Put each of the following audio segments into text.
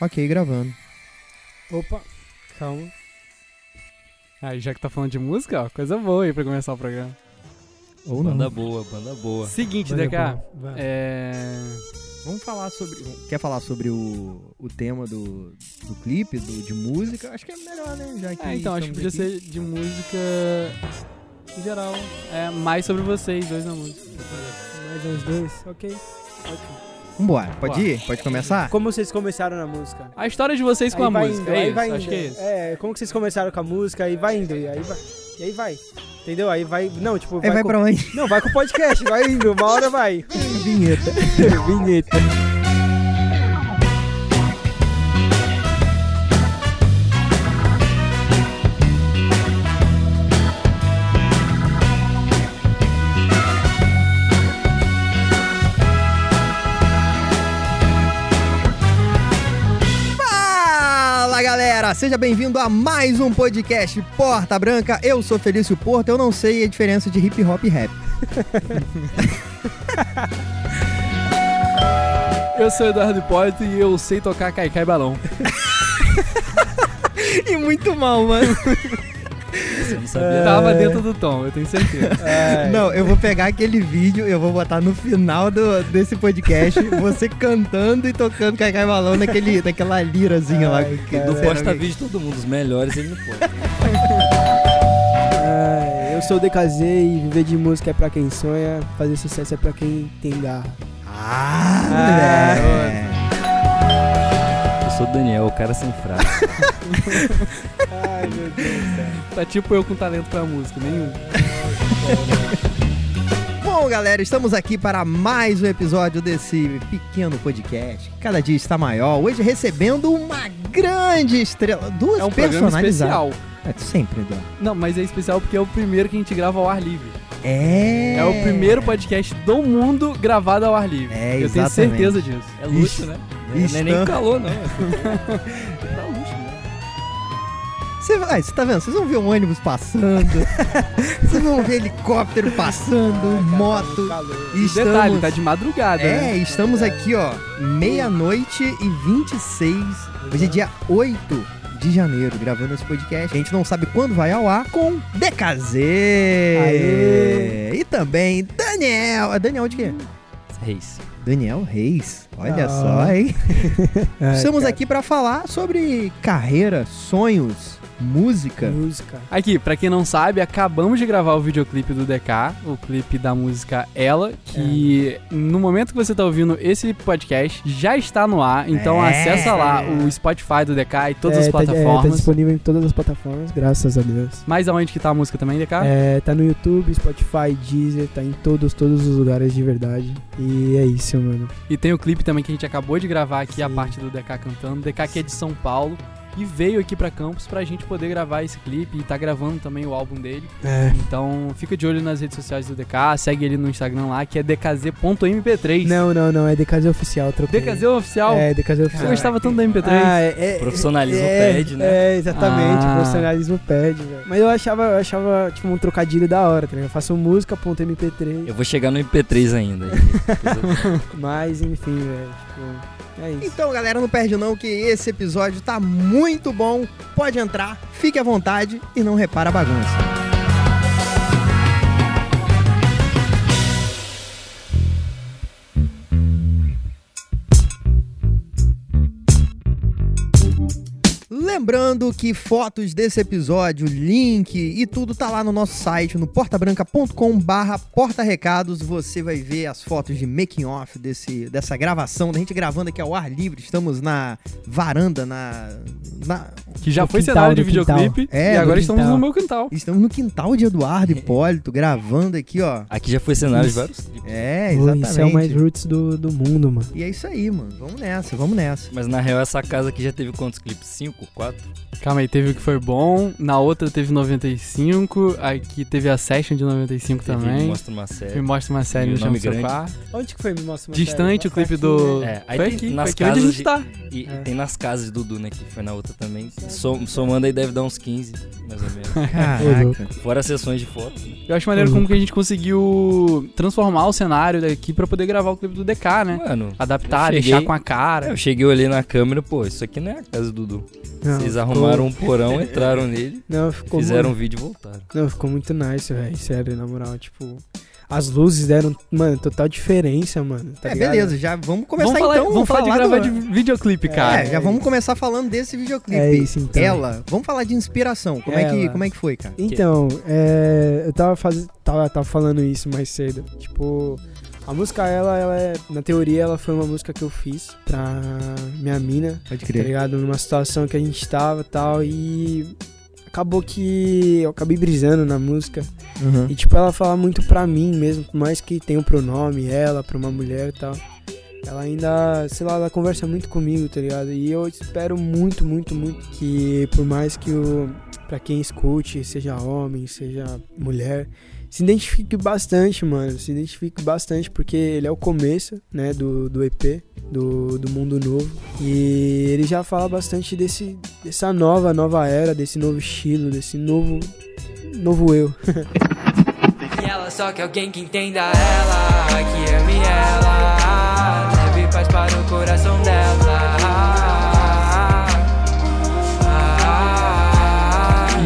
Ok, gravando. Opa, calma. Aí, já que tá falando de música, ó, coisa boa aí pra começar o programa. Ou não. Banda boa, banda boa. Seguinte, DK, é... Vamos falar sobre. Quer falar sobre o, o tema do, do clipe, do, de música? Acho que é melhor, né? Já que é, então, acho que podia aqui. ser de música em geral. É, mais sobre vocês dois na música. Mais uns dois, ok. Ótimo. Vambora, pode Bora. ir? Pode começar? Como vocês começaram na música? A história de vocês com Aí a vai música, indo, é aí isso, vai acho indo. que é isso. É, como que vocês começaram com a música, aí vai indo, e aí vai. E aí vai. Entendeu? Aí vai. Não, tipo, Aí vai com... pra onde? Não, vai com o podcast, vai indo, uma hora vai. Vinheta. Vinheta. Seja bem-vindo a mais um podcast Porta Branca. Eu sou Felício Porto, eu não sei a diferença de hip hop e rap. Eu sou Eduardo Hipólito e eu sei tocar caicai balão. E muito mal, mano. Você não sabia? É. Tava dentro do tom, eu tenho certeza. É, Não, eu vou pegar aquele vídeo, eu vou botar no final do, desse podcast, você cantando e tocando Cai Balão naquele, naquela lirazinha lá. Ai, que- cara. Não será posta vídeo de todo mundo, os melhores ele não pode. é, eu sou o DKZ e viver de música é pra quem sonha, fazer sucesso é pra quem tem garra. Ah, Ah. Eu sou o Daniel, o cara sem frase. Ai, meu Deus do céu. Tá tipo eu com talento pra música, nenhum. Bom, galera, estamos aqui para mais um episódio desse pequeno podcast. que Cada dia está maior. Hoje recebendo uma grande estrela. Duas É um programa personalizadas. especial. É sempre, Eduardo. Não, mas é especial porque é o primeiro que a gente grava ao ar livre. É. É o primeiro podcast do mundo gravado ao ar livre. É, Eu tenho exatamente. certeza disso. É luxo, né? Isso. Não é nem calor, não. Tá luxo, né? Você, ah, você tá vendo? Vocês vão ver um ônibus passando. Vocês vão ver helicóptero passando, moto. Calor. E estamos... Detalhe, tá de madrugada, É, né? estamos aqui, ó, meia-noite e 26. Hoje é dia 8 de janeiro, gravando esse podcast. A gente não sabe quando vai ao ar com DKZ. Aê. E também Daniel. É Daniel de quê? Reis. Daniel Reis. Olha Ah. só, hein? Ai, Estamos cara, aqui para falar sobre carreira, sonhos, música. Música. Aqui, pra quem não sabe, acabamos de gravar o videoclipe do DK, o clipe da música Ela, que no momento que você tá ouvindo esse podcast já está no ar, então É. acessa lá o Spotify do DK e todas É, as tá- é, tá plataformas. disponível em todas as plataformas, graças a Deus. Mas aonde que tá a música também, DK? É, tá no YouTube, Spotify, Deezer, tá em todos, todos os lugares de verdade. E é isso, mano. E tem o clipe também que a gente acabou de gravar aqui, a Sim. parte do DK cantando. DK que é de São Paulo e veio aqui pra Campos pra gente poder gravar esse clipe e tá gravando também o álbum dele. É. Então fica de olho nas redes sociais do DK, segue ele no Instagram lá, que é dkz.mp3. Não, não, não, é DKZ oficial, troquei. DKZ oficial? É, DKZ oficial. Eu gostava tanto da MP3. Ah, é, é, Profissionalismo é, perde, né? É, exatamente, Ah. profissionalismo perde, velho. Mas eu achava, eu achava, tipo, um trocadilho da hora, tá ligado? Eu faço música.mp3, Eu vou chegar no MP3 ainda. mas enfim, velho, tipo, é isso. Então, galera, não perde não que esse episódio tá muito bom. Pode entrar, fique à vontade e não repara a bagunça. Lembrando que fotos desse episódio, link e tudo tá lá no nosso site, no portabranca.com barra porta-recados. Você vai ver as fotos de making off desse, dessa gravação, da gente gravando aqui ao ar livre. Estamos na varanda, na... na- Que já No foi quintal, cenário de videoclipe É, e no agora estamos no meu quintal. Estamos no quintal de Eduardo Hipólito, gravando aqui, ó. Aqui já foi cenário de Isso. vários clipes. É, exatamente. Isso é o mais roots do, do mundo, mano. E é isso aí, mano. Vamos nessa, vamos nessa. Mas na real, essa casa aqui já teve quantos clipes? Cinco? Quatro? 94. Calma aí, teve o que foi bom, na outra teve 95, aqui teve a Session de 95 Teve também. Mostra uma série. Me mostra uma série no o chão do seu. Onde que foi? Me mostra uma Distante, o série. clipe Aqui, do. né? É, aí foi tem aqui, foi nas aqui onde a casas gente de- tá. E É. tem nas casas de Dudu, né? Que foi na outra também. Som- somando aí deve dar uns 15, mais ou menos. Caraca. Fora sessões de foto. né? Eu acho maneiro Uhum. como que a gente conseguiu transformar o cenário daqui pra poder gravar o clipe do DK, né? Mano, Adaptar, eu deixar cheguei- com a cara. eu cheguei olhei na câmera, pô, isso aqui não é a casa do Dudu. Não, Ficou- arrumaram um porão, entraram nele, Não, ficou fizeram um muito, vídeo e voltaram. Não, ficou muito nice, velho. Sério, na moral, tipo. As luzes deram, mano, total diferença, mano. Tá É, ligado? beleza, já vamos começar vamos falar, então. vamos falar de falar gravar do- de videoclipe, cara. É, já vamos começar falando desse videoclipe. É isso, então. Ela, vamos falar de inspiração. Como é que, como é que foi, cara? Então, é, eu tava, faz... tava, tava falando isso mais cedo. Tipo, a música, ela, ela é. Na teoria, ela foi uma música que eu fiz pra minha mina, Pode tá ligado? Numa situação que a gente tava e tal. E acabou que eu acabei brisando na música. Uhum. E tipo, ela fala muito pra mim mesmo, por mais que tenha o pronome, ela, pra uma mulher e tal. Ela ainda, sei lá, ela conversa muito comigo, tá ligado? E eu espero muito, muito, muito que por mais que o pra quem escute, seja homem, seja mulher, se identifique bastante, mano. Se identifique bastante, porque ele é o começo, né, do, do EP, do, do Mundo Novo. E ele já fala bastante desse, dessa nova, nova era, desse novo estilo, desse novo, novo eu. E ela só quer alguém que entenda ela, que ame ela, leve paz para o coração dela.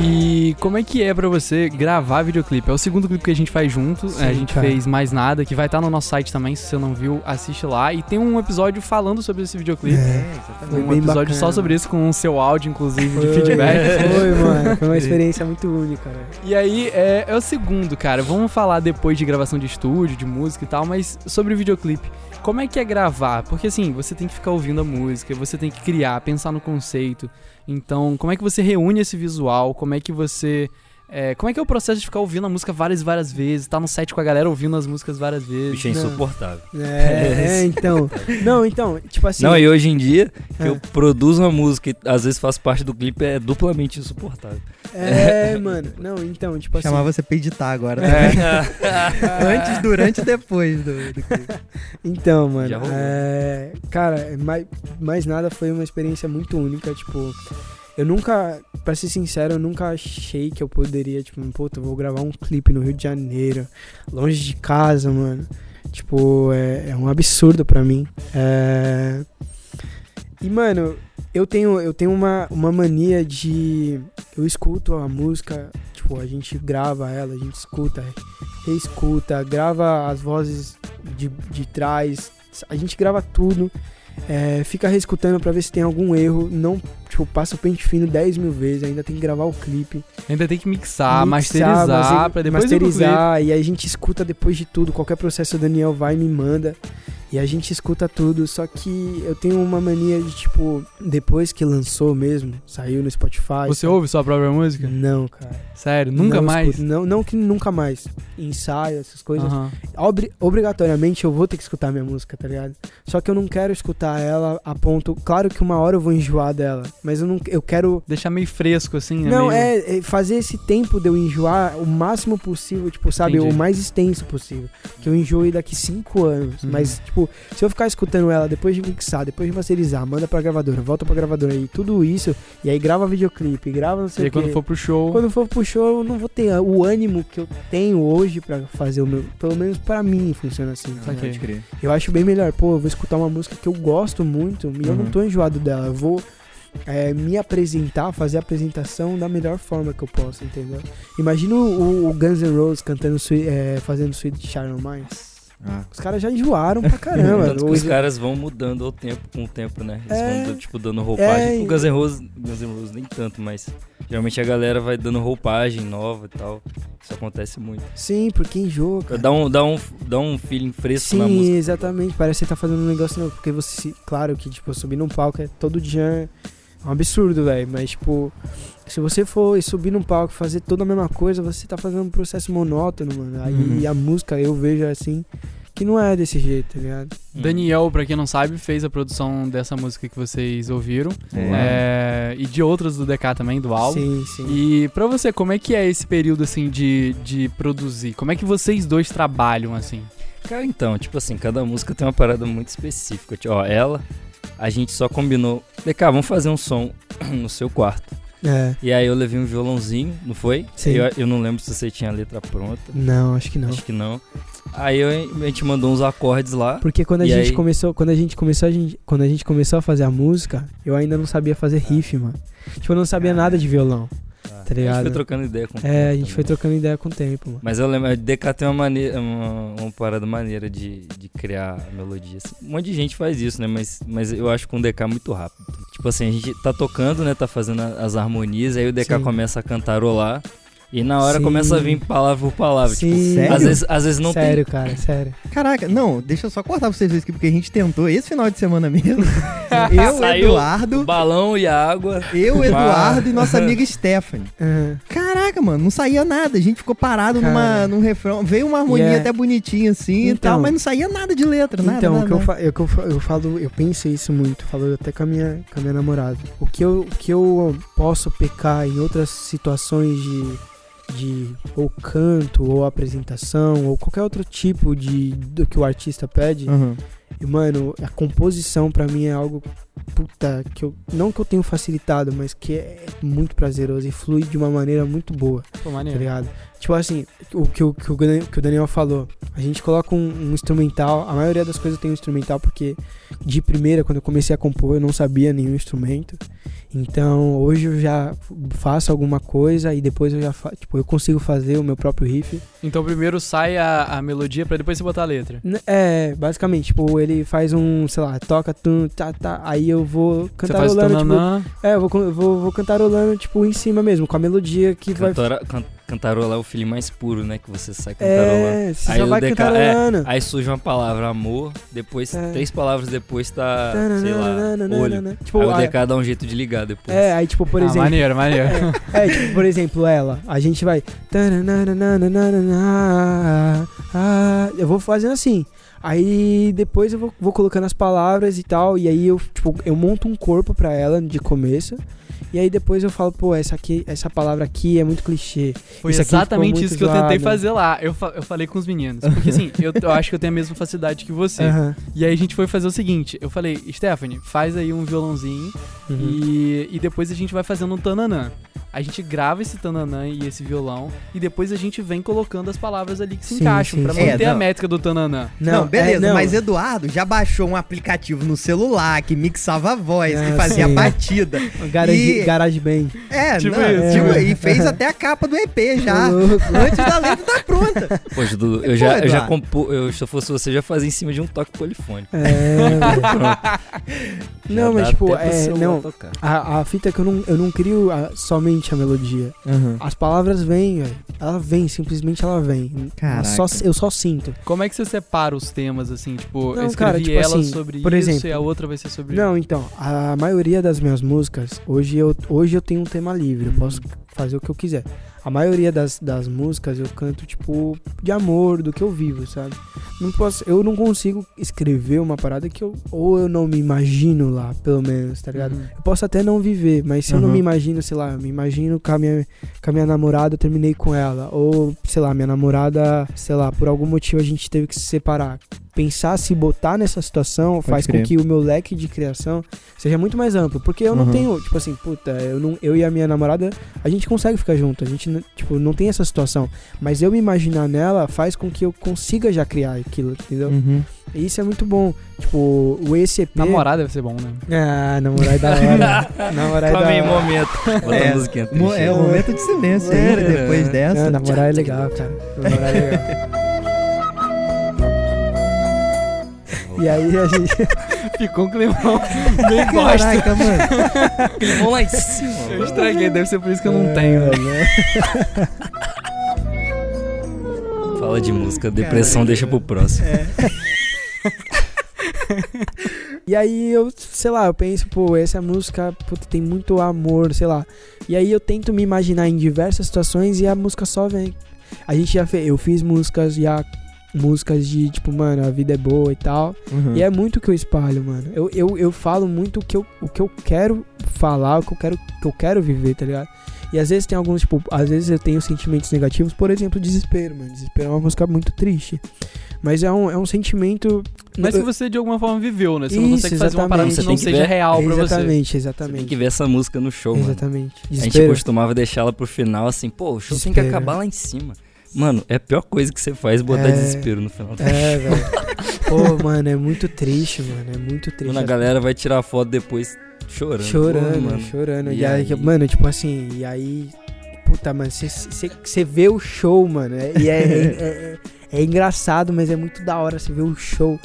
E como é que é pra você gravar videoclipe? É o segundo clipe que a gente faz junto. Sim, a gente cara. fez mais nada, que vai estar no nosso site também. Se você não viu, assiste lá. E tem um episódio falando sobre esse videoclipe. É, Foi um bem episódio bacana. só sobre isso, com o seu áudio, inclusive, de Foi, feedback. Foi, mano. Foi uma experiência muito única, velho. E aí, é, é o segundo, cara. Vamos falar depois de gravação de estúdio, de música e tal, mas sobre o videoclipe. Como é que é gravar? Porque assim, você tem que ficar ouvindo a música, você tem que criar, pensar no conceito. Então, como é que você reúne esse visual? Como é que você. É, como é que é o processo de ficar ouvindo a música várias e várias vezes? Tá no set com a galera ouvindo as músicas várias vezes? Bicho é insuportável. É, é, então. Não, então, tipo assim. Não, e hoje em dia, que É. eu produzo uma música e às vezes faço parte do clipe, é duplamente insuportável. É, mano. Não, então, tipo assim. Chamar você pra editar agora. É. Antes, durante e depois do, do clipe. Então, mano. É, cara, mais, mais nada foi uma experiência muito única. Tipo, eu nunca, pra ser sincero, eu nunca achei que eu poderia, tipo, puta, vou gravar um clipe no Rio de Janeiro, longe de casa, mano. Tipo, é, é um absurdo pra mim. É... E, mano, eu tenho, eu tenho uma, uma mania de. Eu escuto a música, tipo, a gente grava ela, a gente escuta, reescuta, grava as vozes de, de trás, a gente grava tudo. é, fica reescutando pra ver se tem algum erro. Não, tipo, passa o pente fino 10 mil vezes, ainda tem que gravar o clipe. Ainda tem que mixar, mixar, masterizar, mas- pra depois masterizar, e aí a gente escuta depois de tudo, qualquer processo o Daniel vai e me manda. E a gente escuta tudo, só que eu tenho uma mania de, tipo, depois que lançou mesmo, saiu no Spotify. Você sabe? ouve sua própria música? Não, cara. Sério, nunca Não mais? escuto. não, não que nunca mais. Ensaio, essas coisas. Aham. Obri- obrigatoriamente eu vou ter que escutar minha música, tá ligado? Só que eu não quero escutar ela a ponto. Claro que uma hora eu vou enjoar dela, mas eu não eu quero. Deixar meio fresco, assim, né? não, meio... é, é fazer esse tempo de eu enjoar o máximo possível, tipo, sabe? Entendi. O mais extenso possível. Que eu enjoe daqui cinco anos. Uhum. Mas, tipo, se eu ficar escutando ela depois de mixar, depois de masterizar, manda pra gravadora, volta pra gravadora e tudo isso, e aí grava videoclipe, grava não E sei aí o quê. quando for pro show. Quando for pro show, eu não vou ter o ânimo que eu tenho hoje pra fazer o meu. Pelo menos pra mim funciona assim. tá ligado? Eu acho bem melhor. Pô, eu vou escutar uma música que eu gosto muito e eu não Uhum. tô enjoado dela. Eu vou é, me apresentar, fazer a apresentação da melhor forma que eu posso, entendeu? Imagina o, o Guns N' Roses cantando, é, fazendo Sweet Child Mine. Ah. Os caras já enjoaram pra caramba. Tanto os caras vão mudando ao tempo, com o tempo, né? Eles É. vão, tipo, dando roupagem. É, O Guns N' Roses, Guns N' Roses nem tanto, mas geralmente a galera vai dando roupagem nova e tal. Isso acontece muito. Sim, porque enjoa, cara. Dá um, dá um, dá um feeling fresco na Sim, música. exatamente. Parece que você tá fazendo um negócio novo. Porque você, claro que, tipo, subir num palco é todo dia um absurdo, velho. Mas, tipo, se você for subir num palco e fazer toda a mesma coisa, você tá fazendo um processo monótono, mano. Aí Uhum. a música, eu vejo assim, que não é desse jeito, tá ligado? Hum. Daniel, pra quem não sabe, fez a produção dessa música que vocês ouviram. É. É, e de outras do DK também, do álbum. Sim, sim. E pra você, como é que é esse período, assim, de, de produzir? Como é que vocês dois trabalham, assim? Cara, então, tipo assim, cada música tem uma parada muito específica. Tipo, Ó, ela, a gente só combinou. DK, vamos fazer um som no seu quarto. É. E aí eu levei um violãozinho, não foi? Sim. Eu, eu não lembro se você tinha a letra pronta. Não, acho que não. Acho que não. Aí eu- a gente mandou uns acordes lá. Porque quando a gente aí? começou, quando a gente começou, a gente, quando a gente começou a fazer a música, eu ainda não sabia fazer riff, mano. Tipo, eu não sabia nada de violão. Tá A ligado? gente foi trocando ideia com o É, tempo a gente também. foi trocando ideia com o tempo, mano. Mas eu lembro, a DK tem uma maneira, uma, uma parada maneira de, de criar a melodia. assim. Um monte de gente faz isso, né? Mas, mas eu acho que um DK é muito rápido. Tipo assim, a gente tá tocando, né? Tá fazendo a- as harmonias, aí o DK Sim. começa a cantarolar. E na hora Sim. começa a vir palavra por palavra. Tipo, Sim. sério? às vezes, às vezes não sério, cara, sério. Caraca, não, deixa eu só cortar pra vocês dois aqui, porque a gente tentou esse final de semana mesmo. eu, Saiu o Eduardo, balão e a água. eu, Eduardo e nossa amiga Stephanie. Aham. Caraca, mano, não saía nada. A gente ficou parado Cara. numa, num refrão. Veio uma harmonia Yeah. até bonitinha assim e Então. tal, mas não saía nada de letra, nada. Então, nada, o que eu, nada. eu, eu, fa- eu falo, eu penso isso muito, falo até com a minha, com a minha namorada. O que eu, o que eu posso pecar em outras situações de, de ou canto, ou apresentação, ou qualquer outro tipo de do que o artista pede, Aham. e, mano, a composição pra mim é algo puta que eu não que eu tenho facilitado, mas que é muito prazeroso e flui de uma maneira muito boa. Pô, tá maneiro. ligado? Tipo assim, o que, o, que, o, Daniel- que o Daniel falou, a gente coloca um, um instrumental, a maioria das coisas tem um instrumental, porque de primeira, quando eu comecei a compor, eu não sabia nenhum instrumento. Então, hoje eu já faço alguma coisa e depois eu já fa tipo, eu consigo fazer o meu próprio riff. Então primeiro sai a, a melodia pra depois você botar a letra. É, basicamente, tipo, ele faz um, sei lá, toca, tum, tá, tá, aí eu vou Você faz o cantarolando, tipo, tananã. é, eu vou, eu vou, vou cantarolando, tipo, em cima mesmo, com a melodia que vai... Cantora, can, cantarolar é o feeling mais puro, né? Que você sai cantarolando. É, você Aí o vai DK é, cantarolando. Aí surge uma palavra, amor, depois, É. três palavras depois tá, sei lá, olho. Tipo, aí o a- DK dá um jeito de ligar depois. É, aí tipo, por ah, exemplo. maneiro, maneiro. É, tipo, por exemplo, ela. A gente vai. Ah, Eu vou fazendo assim. Aí depois eu vou, vou colocando as palavras e tal. E aí eu, tipo, eu monto um corpo pra ela de começo. E aí depois eu falo, pô, essa aqui, essa palavra aqui é muito clichê. Foi Isso exatamente isso que eu tentei zoado. fazer lá. Eu, fa- eu falei com os meninos. Porque assim, eu, eu acho que eu tenho a mesma facilidade que você. Aham. E aí a gente foi fazer o seguinte: eu falei, Stephanie, faz aí um violãozinho Uhum. e, e depois a gente vai fazendo um tananã. A gente grava esse tananã e esse violão e depois a gente vem colocando as palavras ali que se Sim, encaixam sim, pra sim. manter É, a não. métrica do tananã. Não, beleza, é, não. mas Eduardo já baixou um aplicativo no celular que mixava a voz, que Ah, fazia a sim. batida. E- Garage Band. É, Tipo não, isso. tipo, É. e fez até a capa do EP já. Antes da letra tá pronta. Poxa, Dudu, eu Pô, já, eu já compus, eu, se eu fosse você, já fazia em cima de um toque polifônico. É, Não, mas tipo, é. Não, a, a fita é que eu não, eu não crio a- somente a melodia. As palavras vêm. Ela vem, simplesmente ela vem. Caraca. Só, eu só sinto. Como é que você separa os temas, assim? Tipo, Não, eu escrevi cara, tipo ela assim, sobre por isso exemplo- e a outra vai ser sobre Não, então, a maioria das minhas músicas, hoje eu, hoje eu tenho um tema livre, eu posso fazer o que eu quiser. A maioria das, das músicas eu canto, tipo, de amor, do que eu vivo, sabe? Não posso, eu não consigo escrever uma parada que eu. Ou eu não me imagino lá, pelo menos, tá ligado? Uhum. Eu posso até não viver, mas se eu não Uhum. me imagino, sei lá, eu me imagino com a, minha, com a minha namorada, eu terminei com ela. Ou, sei lá, minha namorada, sei lá, por algum motivo a gente teve que se separar. Pensar se botar nessa situação faz crer. com que o meu leque de criação seja muito mais amplo. Porque eu não Uhum. tenho, tipo assim, puta, eu, não, eu e a minha namorada, a gente consegue ficar junto. A gente, tipo, não tem essa situação. Mas eu me imaginar nela faz com que eu consiga já criar aquilo, entendeu? Uhum. E isso é muito bom. Tipo, o ECP. Namorar deve ser bom, né? Ah, namorar é da hora. namorar é da aí, hora. momento. É. É o momento de silêncio aí, É, depois é. dessa. Não, namorar é legal, cara. Namorar é legal. E aí a gente. Ficou um climão bem bosta. Caraca, mano. Vamos lá em cima. Eu estraguei, deve ser por isso que eu não É, tenho. né? Fala de música, depressão Caraca. deixa pro próximo. E aí eu, sei lá, eu penso, pô, essa música puta, tem muito amor, sei lá. E aí eu tento me imaginar em diversas situações e a música só vem. A gente já fez, eu fiz músicas já músicas de, tipo, mano, a vida é boa e tal. Uhum. E é muito o que eu espalho, mano. Eu, eu, eu falo muito o que eu, o que eu quero falar, o que eu quero, que eu quero viver, tá ligado? E às vezes tem alguns, tipo, às vezes eu tenho sentimentos negativos, por exemplo, desespero, mano. Desespero é uma música muito triste. Mas é um, é um sentimento. Mas eu- que você de alguma forma viveu, né? Você não Isso, consegue fazer uma parada que exatamente. não Você tem que seja ver- real pra você. Exatamente, Tem exatamente. que ver essa música no show, mano. Exatamente. A gente Desespero. costumava deixar ela pro final assim, pô, o show tem que Desespero. acabar lá em cima. Mano, é a pior coisa que você faz botar É. desespero no final. É, velho. Pô, mano, é muito triste, mano. É muito triste. Quando a galera vai tirar foto depois chorando. Chorando, Pô, mano. chorando. E, E aí, aí? mano, tipo assim, e aí. Puta, mano, você vê o show, mano. é- e é, é, é- é engraçado, mas é muito da hora você ver o show.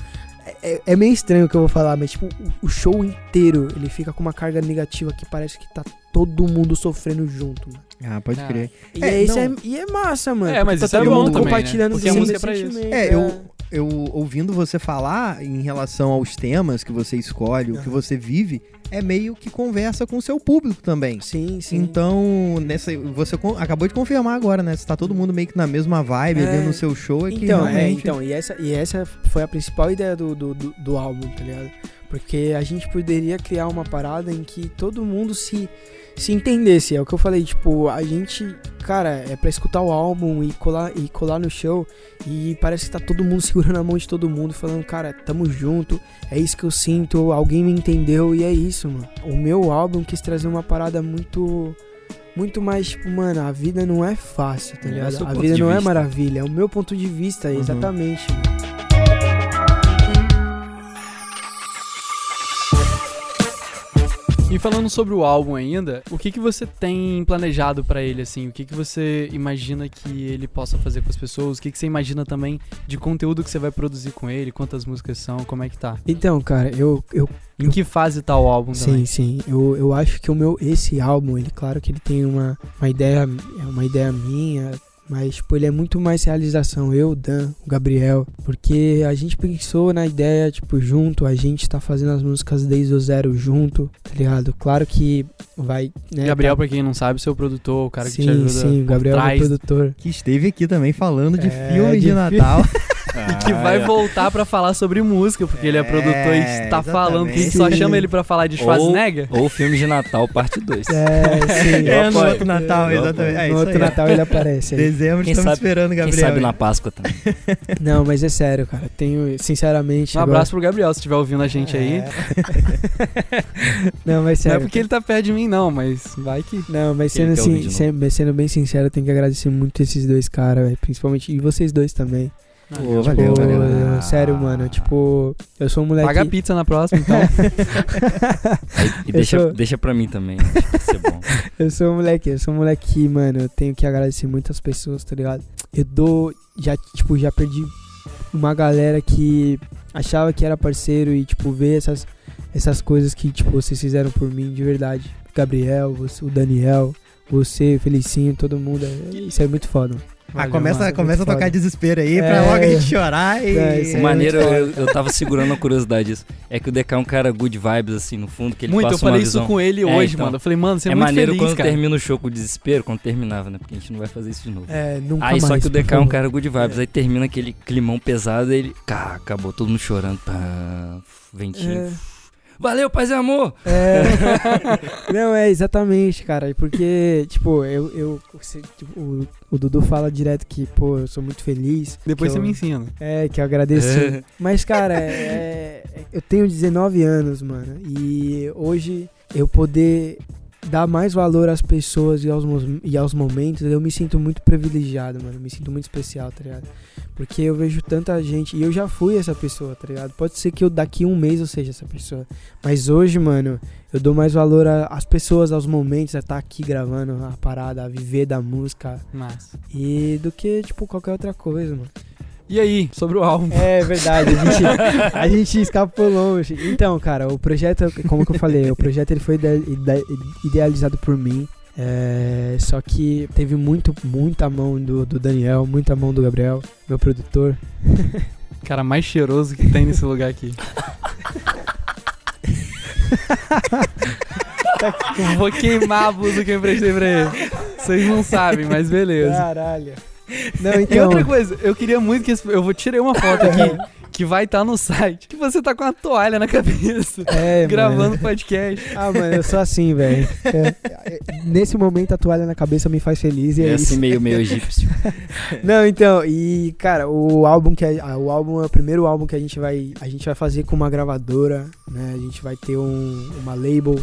É, é- é meio estranho o que eu vou falar, mas tipo, o, o show inteiro ele fica com uma carga negativa que parece que tá todo mundo sofrendo junto, mano. Ah, pode Ah. crer. E É, é, isso é, e é massa, mano. É, mas porque isso é todo bom mundo também, né? compartilhando Porque o a mesmo música é pra isso. É, eu, eu ouvindo você falar em relação aos temas que você escolhe, o que você vive, é meio que conversa com o seu público também. Sim, sim. Então, nessa, você acabou de confirmar agora, né? Se tá todo mundo meio que na mesma vibe, É. vendo o seu show, é que Então, é, realmente... então e, essa, e essa foi a principal ideia do, do, do, do álbum, tá ligado? Porque a gente poderia criar uma parada em que todo mundo se, se entendesse. É o que eu falei, tipo, a gente, cara, é pra escutar o álbum e colar, e colar no show e parece que tá todo mundo segurando a mão de todo mundo, falando, cara, tamo junto, é isso que eu sinto, alguém me entendeu e é isso, mano. O meu álbum quis trazer uma parada muito. Muito mais, tipo, mano, a vida não é fácil, tá É ligado? seu a vida não é vista. maravilha, é o meu ponto de vista, Uhum. exatamente, mano. E falando sobre o álbum ainda, o que que você tem planejado pra ele assim? O que que você imagina que ele possa fazer com as pessoas? O que que você imagina também de conteúdo que você vai produzir com ele? Quantas músicas são? Como é que tá? Então, cara, eu, eu Em que fase tá o álbum sim, também? sim, eu, eu acho que o meu esse álbum, ele claro que ele tem uma, uma ideia, é uma ideia minha, mas tipo, ele é muito mais realização, eu, o Dan, o Gabriel, porque a gente pensou na ideia, tipo, junto, a gente tá fazendo as músicas desde o zero junto, tá ligado? Claro que vai, né, Gabriel, tá- pra quem não sabe, seu produtor, o cara que sim, te ajuda sim, o por Gabriel é o produtor. Que esteve aqui também falando de É, filme de, de fi- Que vai Ah, é. voltar pra falar sobre música, porque ele é É, produtor e está falando que a gente só chama ele pra falar de Schwarzenegger. Ou filme de Natal, parte 2. É, sim. É, no outro Natal, exatamente. É no outro aí. Natal ele aparece aí. Dezembro, Quem estamos sabe- esperando o Quem Gabriel. sabe na Páscoa também. Não, mas é sério, cara. Tenho, sinceramente. Um agora- abraço pro Gabriel, se estiver ouvindo a gente aí. É. Não, mas Não é sério. porque ele tá perto de mim, não, mas vai que. Não, mas sendo, assim, sendo bem sincero, eu tenho que agradecer muito esses dois caras. Principalmente. E vocês dois também. Pô, Tipo, valeu, valeu. eu- sério, mano. Tipo, eu sou um moleque. Paga pizza na próxima, então. Aí- e Eu deixa, sou- deixa pra mim também. Acho que vai ser bom. Eu sou um moleque, eu sou um moleque que, mano, eu tenho que agradecer muitas pessoas, tá ligado? Eu dou. Já, tipo, já perdi uma galera que achava que era parceiro e, tipo, ver essas, essas coisas que, tipo, vocês fizeram por mim de verdade. Gabriel, você, o Daniel, você, o Felicinho, todo mundo. é- Isso é muito foda. Ah, Valeu, começa, mano. começa a muito tocar foda. desespero aí, pra É. logo a gente chorar e... É, aí. maneiro, muito eu, eu tava segurando a curiosidade disso. É que o DK é um cara good vibes, assim, no fundo, que ele muito, eu passa uma falei visão. isso com ele É, hoje, então. mano. Eu falei, mano, você é, é muito maneiro feliz, quando cara. termina o show com o desespero, quando terminava, né? Porque a gente não vai fazer isso de novo. É, nunca Aí mais. só que o DK é um cara good vibes, aí termina aquele climão pesado, ele. Cá, acabou todo mundo chorando. Pá, ventinho. Valeu, paz e amor! É. Não, é exatamente, cara. Porque, tipo, eu. eu você- tipo, o, o Dudu fala direto que, pô, eu sou muito feliz. Depois você eu- me ensina. É, que eu agradeço. É. Mas, cara, é- é- eu tenho 19 anos, mano. E hoje eu poder dar mais valor às pessoas e aos, e aos momentos, eu me sinto muito privilegiado, mano. Eu me sinto muito especial, tá ligado? Porque eu vejo tanta gente. E eu já fui essa pessoa, tá ligado? Pode ser que eu daqui um mês eu seja essa pessoa. Mas hoje, mano, eu dou mais valor às pessoas, aos momentos, a estar aqui gravando a parada, a viver da música. Massa. E do que, tipo, qualquer outra coisa, mano. E aí, sobre o álbum? É verdade, a gente, a gente escapou longe. Então, cara, o projeto, como que eu falei, o projeto ele foi ide- ide- idealizado por mim. É, só que teve muito, muita mão do, do Daniel, muita mão do Gabriel, meu produtor. Cara mais cheiroso que tem nesse lugar aqui. Vou queimar a blusa que eu emprestei pra ele. Vocês não sabem, mas beleza. Caralho. Não, E então. outra coisa, eu queria muito que esse- eu vou tirei uma foto aqui que vai estar no site. Que você tá com uma toalha na cabeça, É, gravando mano. podcast. Ah, mano, eu sou assim, velho. É, é, nesse momento a toalha na cabeça me faz feliz e é, É isso. assim meio, meio egípcio. Não, então, e cara, o álbum que a- o álbum é o primeiro álbum que a gente vai a gente vai fazer com uma gravadora, né? A gente vai ter um, uma label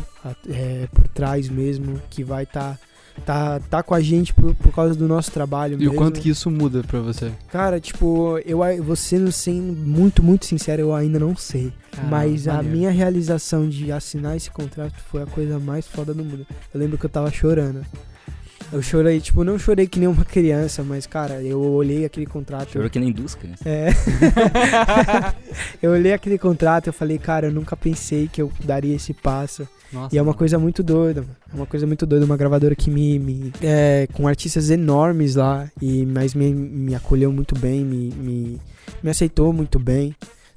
é, por trás mesmo que vai estar tá, tá, com a gente por, por causa do nosso trabalho E mesmo. o quanto que isso muda pra você? Cara, tipo, eu você não sendo muito muito sincero, eu ainda não sei. Caramba, Mas a maneiro. minha realização de assinar esse contrato foi a coisa mais foda do mundo. Eu lembro que eu tava chorando. Eu chorei, tipo, não chorei que nem uma criança, mas, cara, eu olhei aquele contrato. Chorou que nem Dusca, né? É. eu olhei aquele contrato e eu falei, cara, eu nunca pensei que eu daria esse passo. Nossa, E é uma mano. coisa muito doida, mano. É uma coisa muito doida, uma gravadora que me. me- é, com artistas enormes lá, e, mas me, me acolheu muito bem, me, me, me aceitou muito bem,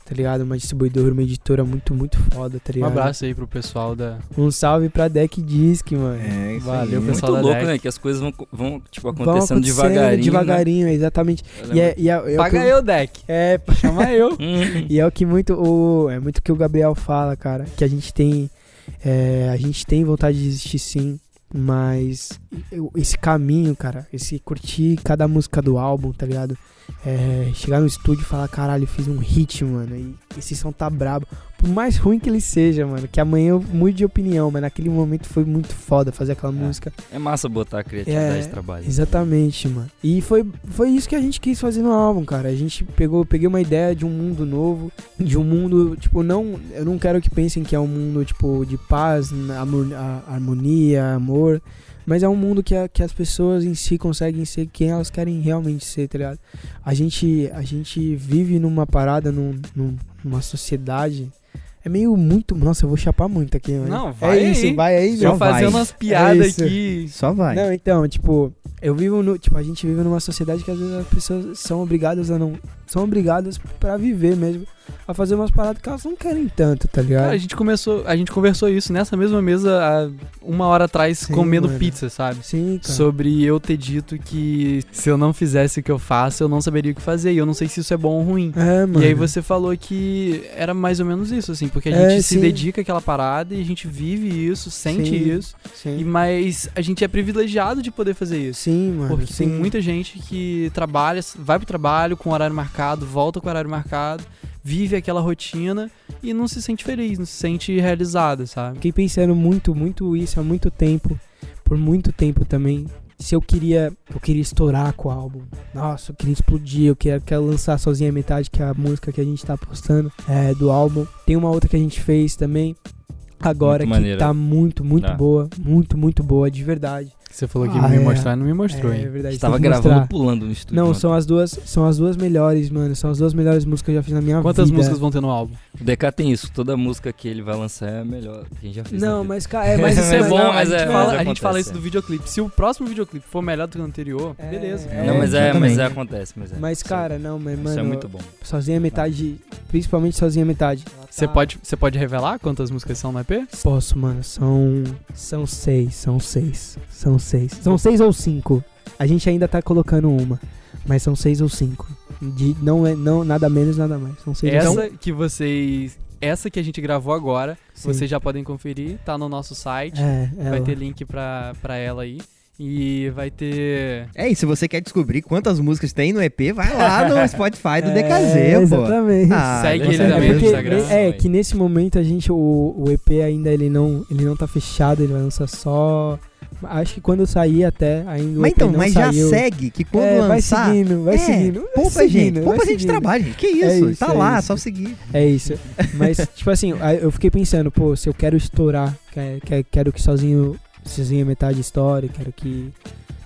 tá ligado? Uma distribuidora, uma editora muito, muito foda, tá Um ligado? abraço aí pro pessoal da. Um salve pra Deck Disc, mano. É, isso Valeu, aí. pessoal. Muito da louco, Deck. né? Que as coisas vão, vão tipo, Vão acontecendo devagarinho. Devagarinho, exatamente. Né? E é, e é- é o Paga que- eu, deck. É, Chama eu. Hum, E é o que muito o é muito que o Gabriel fala, cara, que a gente tem é, a gente tem vontade de existir sim, mas eu- esse caminho, cara, esse curtir cada música do álbum, tá ligado? É, chegar no estúdio e falar, caralho, fiz um hit, mano, e esse som tá brabo. Por mais ruim que ele seja, mano, que amanhã eu mude de opinião, mas naquele momento foi muito foda fazer aquela É. música. É massa botar a criatividade É, de trabalho. Exatamente, mano. E foi, foi isso que a gente quis fazer no álbum, cara. A gente pegou, peguei uma ideia de um mundo novo, de um mundo, tipo, não, eu não quero que pensem que é um mundo tipo de paz, harmonia, amor, mas é um mundo que, a- que as pessoas em si conseguem ser quem elas querem realmente ser, tá ligado? A gente, a gente vive numa parada, num, num- numa sociedade. É meio muito. Nossa, eu vou chapar muito aqui, mano. Não, vai É isso, aí. vai aí, Só fazendo umas piadas isso. aqui. Só vai. Não, então, tipo, eu vivo no. Tipo, a gente vive numa sociedade que às vezes as pessoas são obrigadas a não. São obrigadas pra viver mesmo. A fazer umas paradas que elas não querem tanto, tá ligado? Cara, a gente começou, a gente conversou isso nessa mesma mesa há uma hora atrás Sim, comendo mano. pizza, sabe? Sim, cara. Sobre eu ter dito que se eu não fizesse o que eu faço, eu não saberia o que fazer. E eu não sei se isso é bom ou ruim. É, mano. E aí você falou que era mais ou menos isso, assim, porque a É, gente se sim. dedica àquela parada e a gente vive isso, sente Sim. isso. Sim, E mas a gente é privilegiado de poder fazer isso. sim mano. Porque tem muita gente que trabalha, vai pro trabalho com horário marcado, volta com horário marcado, vive aquela rotina e não se sente feliz, não se sente realizado, sabe? Fiquei pensando muito, muito isso há muito tempo. Por muito tempo também. Se eu queria. Eu queria estourar com o álbum. Nossa, eu queria explodir. Eu quero, quero lançar sozinha a metade, que é a música que a gente tá postando é, do álbum. Tem uma outra que a gente fez também. Agora Muito que maneira. tá muito, muito Ah. boa. Muito, muito boa, de verdade. Você falou que Ah, ia me é. mostrar e não me mostrou, é, hein? verdade. Estava gravando mostrar. pulando no estúdio. Não, ontem. são as duas, são as duas melhores, mano. São as duas melhores músicas que eu já fiz na minha Quantas vida. músicas vão ter no álbum? O DK tem isso. Toda música que ele vai lançar é a melhor que a gente já fez. Não, mas cara, é, mas Isso é Mas bom, não, a mas gente, é- fala, mas a gente fala isso é. do videoclipe. Se o próximo videoclipe for melhor do que o anterior, É, beleza. é. Não, mas é, mas é, acontece, mas é. Mas, cara, não, mas, é- mano. Isso é muito bom. Sozinha metade, principalmente sozinha metade. Você Tá. pode, você pode revelar quantas músicas são no EP? Posso, mano. São. São seis, são seis. São seis. São seis ou cinco. A gente ainda tá colocando uma. Mas são seis ou cinco. De, não é não, nada menos, nada mais. São seis ou Essa cinco. que vocês. Essa que a gente gravou agora, Sim. vocês já podem conferir, tá no nosso site. É, Vai ter link pra, pra ela aí. E vai ter. É, e se você quer descobrir quantas músicas tem no EP, vai lá no Spotify do É, DKZ, pô. Exatamente. Ah, Segue ele também no porque, Instagram. É, que nesse momento a gente, o, o EP ainda ele não, ele não tá fechado, ele vai lançar só. Acho que quando sair até, ainda o Mas então, não mas saiu. já segue, que quando é, vai lançar... seguindo, vai é, seguindo. vai Poupa seguindo, gente, vai poupa gente trabalho, gente. Que isso? É isso, tá é lá, isso. só seguir. É isso. Mas, tipo assim, eu fiquei pensando, pô, se eu quero estourar, que- que- quero que sozinho, sozinho a metade estoure, quero que.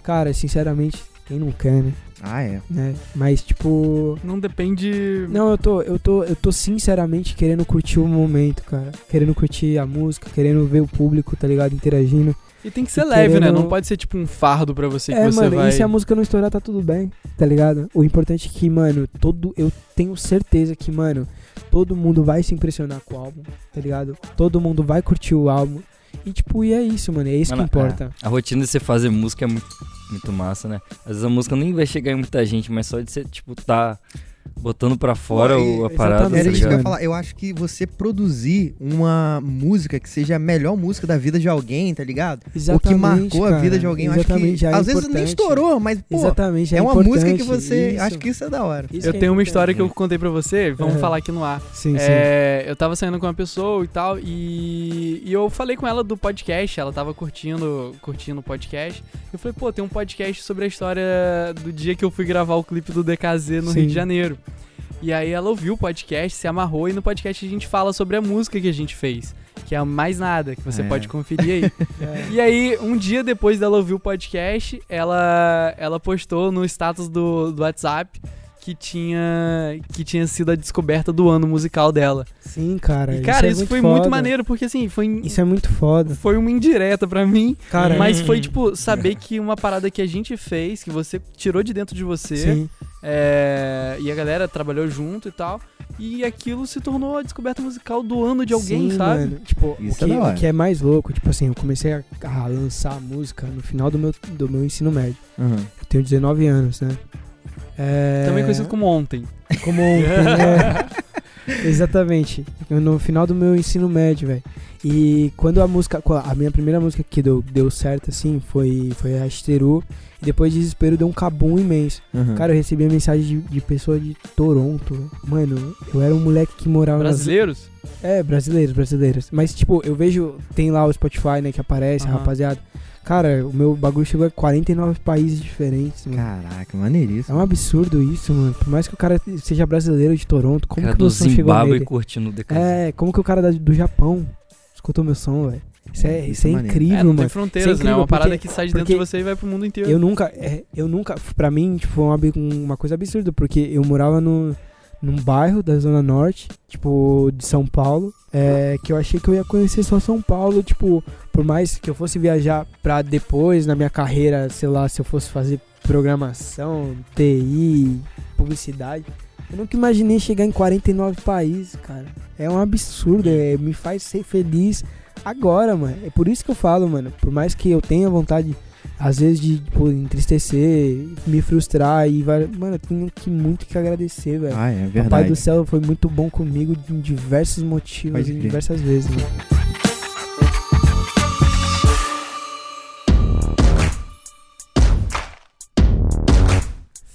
Cara, sinceramente, quem não quer, né? Ah, é. né? Mas, tipo. Não depende. Não, eu tô, eu tô, eu tô sinceramente querendo curtir o momento, cara. Querendo curtir a música, querendo ver o público, tá ligado? Interagindo. E tem que ser E leve, né? querendo- Não pode ser tipo um fardo pra você que é, você mano, vai. e se a música não estourar, tá tudo bem, tá ligado? O importante é que, mano, todo. Eu tenho certeza que, mano, todo mundo vai se impressionar com o álbum, tá ligado? Todo mundo vai curtir o álbum. E tipo, e é isso, mano. É isso Mano, que importa. A rotina de você fazer música é muito, muito massa, né? Às vezes a música nem vai chegar em muita gente, mas só de você, tipo, tá botando pra fora o- a exatamente. parada, tá eu falar. Eu acho que você produzir uma música que seja a melhor música da vida de alguém, tá ligado? Ou que marcou a cara. vida de alguém. Eu acho que Exatamente, já é às vezes nem estourou, mas, pô, Exatamente, é, uma importante, música que você. isso. Acho que isso é da hora. Isso Eu é tenho uma história que eu contei pra você, vamos falar aqui no ar. Sim, sim. É, eu tava saindo com uma pessoa e tal, e, e eu falei com ela do podcast, ela tava curtindo, curtindo o podcast. Eu falei, pô, tem um podcast sobre a história do dia que eu fui gravar o clipe do DKZ no Sim. Rio de Janeiro. E aí ela ouviu o podcast, se amarrou, e no podcast a gente fala sobre a música que a gente fez. Que é Mais Nada, que você É. pode conferir aí. É. E aí, um dia depois dela ouvir o podcast, ela, ela postou no status do, do WhatsApp que tinha, que tinha sido a descoberta do ano musical dela. Sim, cara. E, cara, é isso, muito foi foda. muito maneiro, porque assim, foi, Isso é muito foda. foi uma indireta pra mim. Cara, Mas foi, tipo, saber que uma parada que a gente fez, que você tirou de dentro de você, sim. é, e a galera trabalhou junto e tal, e aquilo se tornou a descoberta musical do ano de alguém, Sim, sabe? mano. Tipo, Isso o, é que, da hora. o que é mais louco, tipo assim, eu comecei a, a lançar música no final do meu, do meu ensino médio. Uhum. Eu tenho 19 anos, né? É... Também conhecido como ontem. Como ontem, né? Exatamente. No final do meu ensino médio, velho. E quando a música. A minha primeira música que deu, deu certo, assim, foi, foi a Esteru. E depois de desespero deu um cabum imenso. Uhum. Cara, eu recebi a mensagem de, de pessoa de Toronto. Mano, eu era um moleque que morava nas- Brasileiros? É, brasileiros, brasileiros. Mas, tipo, eu vejo. Tem lá o Spotify, né, que aparece, Aham. rapaziada. Cara, o meu bagulho chegou a 49 países diferentes, mano. Caraca, É maneiríssimo. um absurdo isso, mano. Por mais que o cara seja brasileiro de Toronto, como Cara que você não chegou nele? curtindo o DKZ. É, como que o cara do Japão escutou meu som, velho? Isso é, É, isso é é maneiro. incrível, É, não mano. tem fronteiras, Isso é né? É uma incrível, parada porque- que sai de dentro porque de você e vai pro mundo inteiro. Eu nunca, é, eu nunca, pra mim, tipo, foi uma, uma coisa absurda, porque eu morava no, num bairro da Zona Norte, tipo, de São Paulo, é, que eu achei que eu ia conhecer só São Paulo, tipo, por mais que eu fosse viajar pra depois, na minha carreira, sei lá, se eu fosse fazer programação, TI, publicidade, eu nunca imaginei chegar em 49 países, cara. É um absurdo, é, me faz ser feliz agora, mano. É por isso que eu falo, mano, por mais que eu tenha vontade às vezes de tipo, entristecer, me frustrar e vai, mano, eu tenho que muito que agradecer, velho. Ah, é O Pai verdade. do céu foi muito bom comigo em diversos motivos, em diversas vezes, né?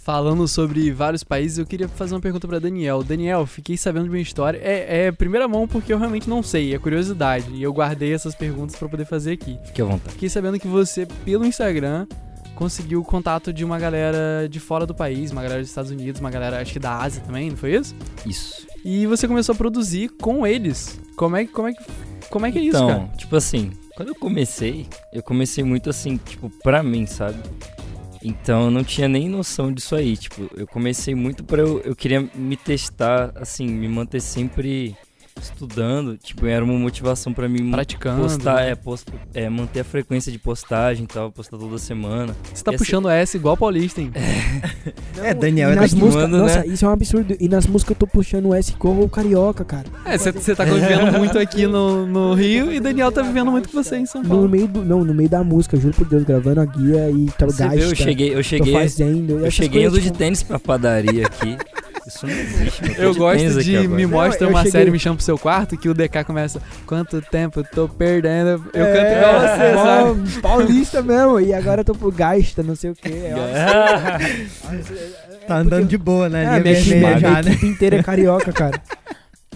Falando sobre vários países, eu queria fazer uma pergunta pra Daniel. Daniel, fiquei sabendo de uma história. É, é primeira mão porque eu realmente não sei, é curiosidade. E eu guardei essas perguntas pra poder fazer aqui. Fique à vontade. Fiquei sabendo que você, pelo Instagram, conseguiu o contato de uma galera de fora do país, uma galera dos Estados Unidos, uma galera acho que da Ásia também, não foi isso? Isso. E você começou a produzir com eles. Como é, que- como é, que- como é que é isso, então, cara? tipo assim, quando eu comecei, eu comecei muito assim, tipo, pra mim, sabe? Então eu não tinha nem noção disso aí. Tipo, eu comecei muito pra eu. Eu queria me testar, assim, me manter sempre estudando. Tipo, era uma motivação pra mim Praticando. postar, né? é, post, é, manter a frequência de postagem e tal, postar toda semana. Você tá essa- puxando S igual paulista, hein? É, Daniel e é nas daqui, músicas, mano, né? Nossa, isso é um absurdo. E nas músicas eu tô puxando o S igual o carioca, cara. É, você tá convivendo muito aqui no, no Rio e Daniel tá vivendo muito com você em São No Paulo. meio do, não, no meio da música, juro por Deus, gravando a guia e Você gasta, eu cheguei, eu tô cheguei, fazendo. eu cheguei coisas, indo de tipo, tênis pra padaria aqui. Isso não existe. Eu, gosto de me mostra eu uma cheguei- série Me Chama Pro Seu Quarto, que o DK começa Quanto tempo eu tô perdendo Eu é, canto igual você, sabe? pau- Paulista mesmo. E agora eu tô pro gasta, não sei o que. Tá andando de boa, né? É, Linha minha, equipe, minha já, né? equipe inteira é carioca, cara.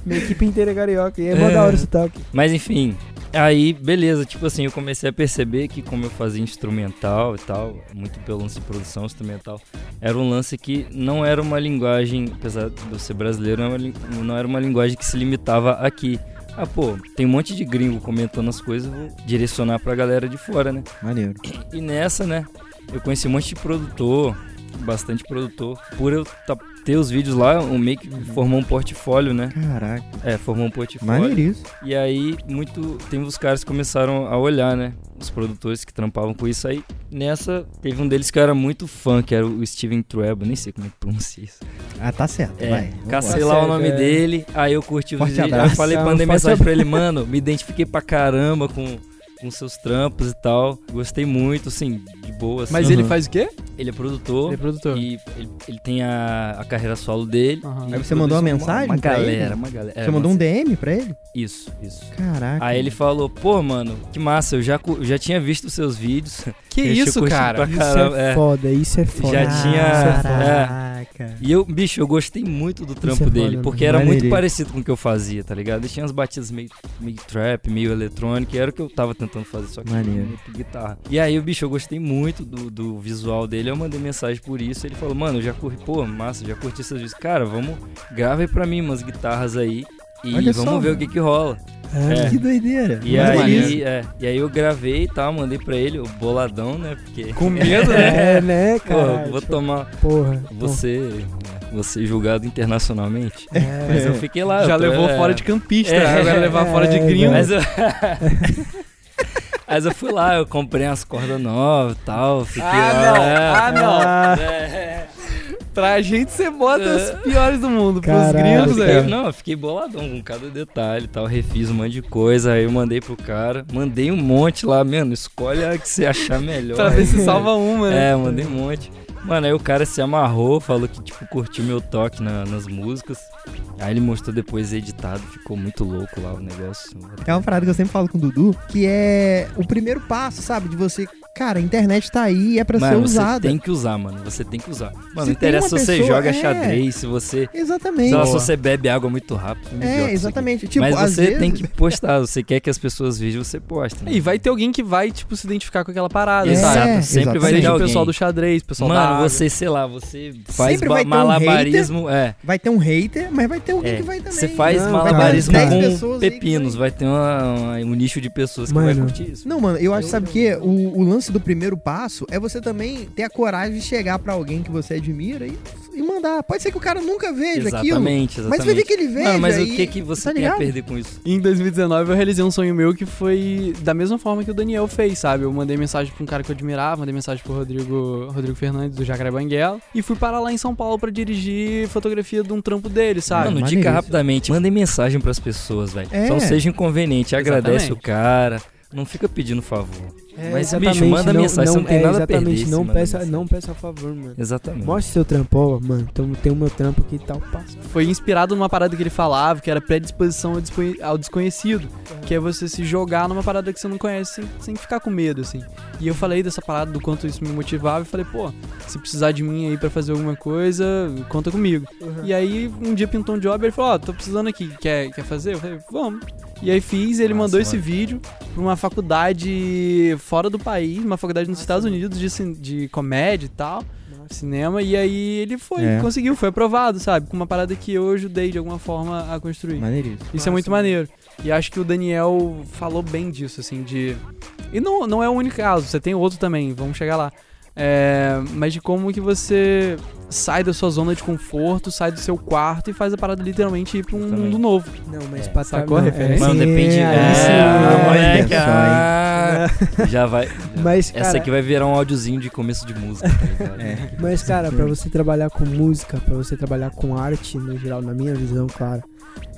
Minha equipe inteira é carioca. E é mó da hora esse toque. Mas enfim, aí beleza, tipo assim, eu comecei a perceber que como eu fazia instrumental e tal, muito pelo lance de produção instrumental, era um lance que não era uma linguagem, apesar de eu ser brasileiro, não era uma lin- não era uma linguagem que se limitava aqui. Ah, pô, tem um monte de gringo comentando as coisas, vou direcionar pra galera de fora, né? Maneiro. E nessa, né, eu conheci um monte de produtor, bastante produtor. Por eu tá- ter os vídeos lá, o meio que formou um portfólio, né? Caraca, É, formou um portfólio. maneiríssimo. E aí, muito. Tem uns caras que começaram a olhar, né? Os produtores que trampavam com isso aí. Nessa, teve um deles que eu era muito fã, que era o Steven Trebel, nem sei como é que pronuncia isso. Ah, tá certo, É, vai. cacei lá. o nome é. dele, aí eu curti o vídeo. Aí eu falei, mandei mensagem pra ele, mano, me identifiquei pra caramba com, com seus trampos e tal. Gostei muito, assim, de boa. assim. Mas ele faz o quê? Ele é produtor. Ele é produtor. E ele, ele tem a, a carreira solo dele. E Aí você mandou uma mensagem Uma ele? galera, uma galera. Você É, mandou um mas- DM pra ele? Isso, isso. Caraca. Aí ele falou, pô, mano, que massa, eu já, eu já tinha visto os seus vídeos. Que Eu isso, cara? pra Isso é, é. foda, isso é foda. Já Isso tinha- é foda. Caraca. E eu, bicho, eu gostei muito do trampo é dele, foda, porque mano. era muito parecido com o que eu fazia, tá ligado? Tinha umas batidas meio, meio trap, meio eletrônico, e era o que eu tava tentando fazer, só que Maneiro. muito guitarra. E aí, o bicho, eu gostei muito do, do visual dele, eu mandei mensagem por isso, ele falou, mano, eu já curti, pô, massa, já curti seus vídeos. Cara, vamos, grava aí pra mim umas guitarras aí, e Olha vamos só, ver o mano. que que rola. É, É. Que doideira. E aí, é, e aí eu gravei e tal, mandei pra ele, o boladão, né, porque... Com medo, né? É, né, Pô, cara? vou Tipo, tomar Porra. você, você julgado internacionalmente. É, Mas eu fiquei lá. Já tô- levou é. fora de campista, É, agora levar é, fora de é, gringo. Mas eu... Mas eu fui lá, eu comprei umas cordas novas e tal. Fiquei Ah, lá. não. é. Ah, não. Pra gente você bota É. as piores do mundo. Pros Caralho, Eu gringos, fiquei- é. não, eu fiquei boladão com cada detalhe e tal. Refiz um monte de coisa. Aí eu mandei pro cara. Mandei um monte lá, mano. Escolhe a que você achar melhor. Pra ver se salva uma, né? É, mandei um monte. Mano, aí o cara se amarrou, falou que, tipo, curtiu meu toque na- nas músicas. Aí ele mostrou depois editado, ficou muito louco lá o negócio. É uma parada que eu sempre falo com o Dudu, que é o primeiro passo, sabe? De você. Cara, a internet tá aí e é pra ser Mano, você usada. tem que usar, mano. Você tem que usar. Mano, não interessa se você joga é. xadrez, se você. Exatamente. Sei lá, se você bebe água muito rápido. É, aqui. exatamente. Tipo, Mas você vezes... tem que postar. Você quer que as pessoas vejam, você posta. né? E vai ter alguém que vai, tipo, se identificar com aquela parada, É? Exato, sempre vai exatamente. ter Seja o pessoal do xadrez, o pessoal da Mano, você, sei lá, você faz vai ter um malabarismo. é. Vai ter um hater, mas vai ter alguém É, que vai também. Você faz Não, malabarismo vai ter com 10 pessoas aí que pepinos, vai ter uma- uma- um nicho de pessoas que Mano. vai curtir isso. Não, mano, eu acho, sabe o quê? O, o lance do primeiro passo é você também ter a coragem de chegar pra alguém que você admira e, e mandar. Pode ser que o cara nunca veja aquilo. exatamente, exatamente. Mas vai ver que ele veja. Mano, mas o e- que, que você tá tem a ligado? perder com isso? Em 2019 eu realizei um sonho meu que foi da mesma forma que o Daniel fez, sabe? Eu mandei mensagem pra um cara que eu admirava, mandei mensagem pro Rodrigo, Rodrigo Fernandes do Jacaré Banguela e fui parar lá em São Paulo pra dirigir fotografia de um trampo dele, sabe? Mano, dica maneiríssimo. rapidamente. Mandem mensagem pras pessoas, velho. É. Não seja inconveniente. Agradece Exatamente. o cara. Não fica pedindo favor. É, Mas, exatamente, bicho, manda mensagem, você não tem é, nada a perder Exatamente, não peça, mensagem. não peça a favor, mano. Exatamente. Mostre seu trampo, ó, mano. Então, tem o meu trampo aqui e tal, passa. Foi inspirado numa parada que ele falava, que era predisposição ao, desconhe- ao desconhecido, que é você se jogar numa parada que você não conhece sem, sem ficar com medo, assim. E eu falei dessa parada, do quanto isso me motivava, e falei, pô, se precisar de mim aí pra fazer alguma coisa, conta comigo. E aí, um dia pintou um job, ele falou, ó, tô precisando aqui, quer, quer fazer? Eu falei, vamos. E aí fiz, ele Massa, mandou esse mano. vídeo pra uma faculdade fora do país, uma faculdade nos Estados Unidos de, de comédia e tal, cinema, e aí ele foi, É. conseguiu, foi aprovado, sabe? Com uma parada que eu ajudei de alguma forma a construir. Maneiríssimo. Isso é muito maneiro. E acho que o Daniel falou bem disso, assim, de. E não, não é o único caso, você tem outro também, vamos chegar lá. É, mas de como que você sai da sua zona de conforto, sai do seu quarto e faz a parada literalmente ir pra um mundo novo. Não, mas É. pra Sacou a referência? Mano, sim, depende. aí É, sim, é. moleque, só, ah, já vai. Mas, cara, Essa aqui vai virar um áudiozinho de começo de música, tá ligado? É. Mas, cara, pra você trabalhar com música, pra você trabalhar com arte, no geral, na minha visão, claro,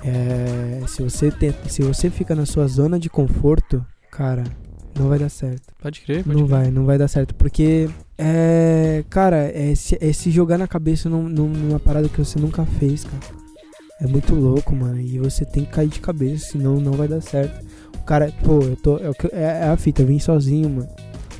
é, se, você tenta, se você fica na sua zona de conforto, cara, não vai dar certo. Pode crer, pode Não crer. vai, não vai dar certo. Porque, é, cara, é se, é se jogar na cabeça num- num- numa parada que você nunca fez, cara. É muito louco, mano. E você tem que cair de cabeça, senão não vai dar certo. O cara, pô, eu tô. É, é- é a fita, eu vim sozinho, mano.